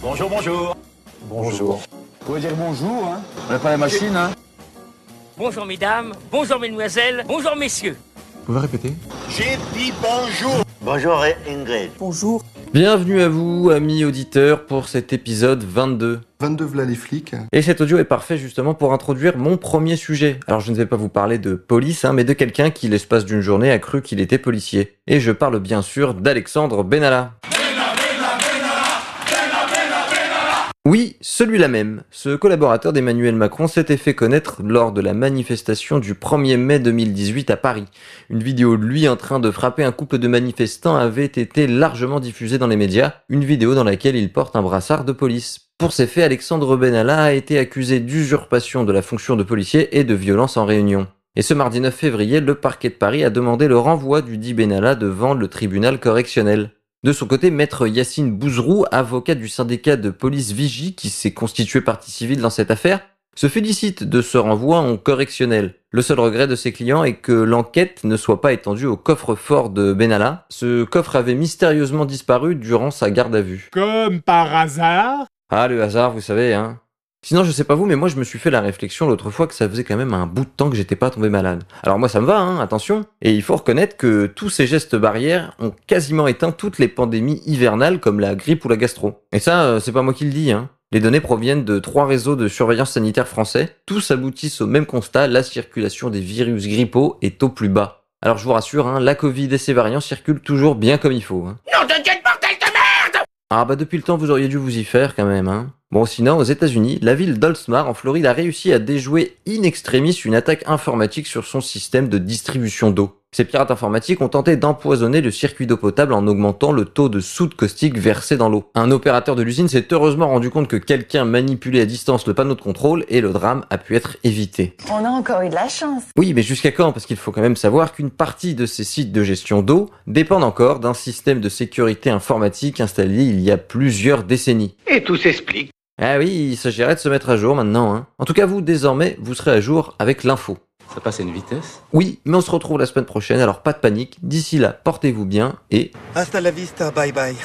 Bonjour, bonjour. Bonjour. Vous pouvez dire bonjour, hein On n'a pas la machine, hein Bonjour mesdames, bonjour mesdemoiselles, bonjour messieurs. Vous pouvez répéter J'ai dit bonjour. Bonjour Ingrid. Bonjour. Bienvenue à vous, amis auditeurs, pour cet épisode 22. 22 v'là les flics. Et cet audio est parfait justement pour introduire mon premier sujet. Alors je ne vais pas vous parler de police, hein, mais de quelqu'un qui l'espace d'une journée a cru qu'il était policier. Et je parle bien sûr d'Alexandre Benalla. Oui, celui-là même. Ce collaborateur d'Emmanuel Macron s'était fait connaître lors de la manifestation du 1er mai 2018 à Paris. Une vidéo de lui en train de frapper un couple de manifestants avait été largement diffusée dans les médias, une vidéo dans laquelle il porte un brassard de police. Pour ces faits, Alexandre Benalla a été accusé d'usurpation de la fonction de policier et de violence en réunion. Et ce mardi 9 février, le parquet de Paris a demandé le renvoi du dit Benalla devant le tribunal correctionnel. De son côté, maître Yacine Bouzrou, avocat du syndicat de police Vigie qui s'est constitué partie civile dans cette affaire, se félicite de ce renvoi en correctionnel. Le seul regret de ses clients est que l'enquête ne soit pas étendue au coffre-fort de Benalla. Ce coffre avait mystérieusement disparu durant sa garde à vue. Comme par hasard Ah, le hasard, vous savez, hein. Sinon, je sais pas vous, mais moi je me suis fait la réflexion l'autre fois que ça faisait quand même un bout de temps que j'étais pas tombé malade. Alors moi ça me va, hein, attention. Et il faut reconnaître que tous ces gestes barrières ont quasiment éteint toutes les pandémies hivernales comme la grippe ou la gastro. Et ça, euh, c'est pas moi qui le dis, hein. Les données proviennent de trois réseaux de surveillance sanitaire français. Tous aboutissent au même constat, la circulation des virus grippaux est au plus bas. Alors je vous rassure, hein, la Covid et ses variants circulent toujours bien comme il faut. Hein de Dieu de bordel de merde Ah bah depuis le temps vous auriez dû vous y faire quand même, hein. Bon sinon aux États-Unis, la ville d'Oldsmar en Floride a réussi à déjouer in extremis une attaque informatique sur son système de distribution d'eau. Ces pirates informatiques ont tenté d'empoisonner le circuit d'eau potable en augmentant le taux de soude caustique versé dans l'eau. Un opérateur de l'usine s'est heureusement rendu compte que quelqu'un manipulait à distance le panneau de contrôle et le drame a pu être évité. On a encore eu de la chance. Oui, mais jusqu'à quand? Parce qu'il faut quand même savoir qu'une partie de ces sites de gestion d'eau dépendent encore d'un système de sécurité informatique installé il y a plusieurs décennies. Et tout s'explique. Ah oui, il s'agirait de se mettre à jour maintenant. Hein. En tout cas, vous, désormais, vous serez à jour avec l'info. Ça passe à une vitesse Oui, mais on se retrouve la semaine prochaine, alors pas de panique. D'ici là, portez-vous bien et... Hasta la vista, bye bye.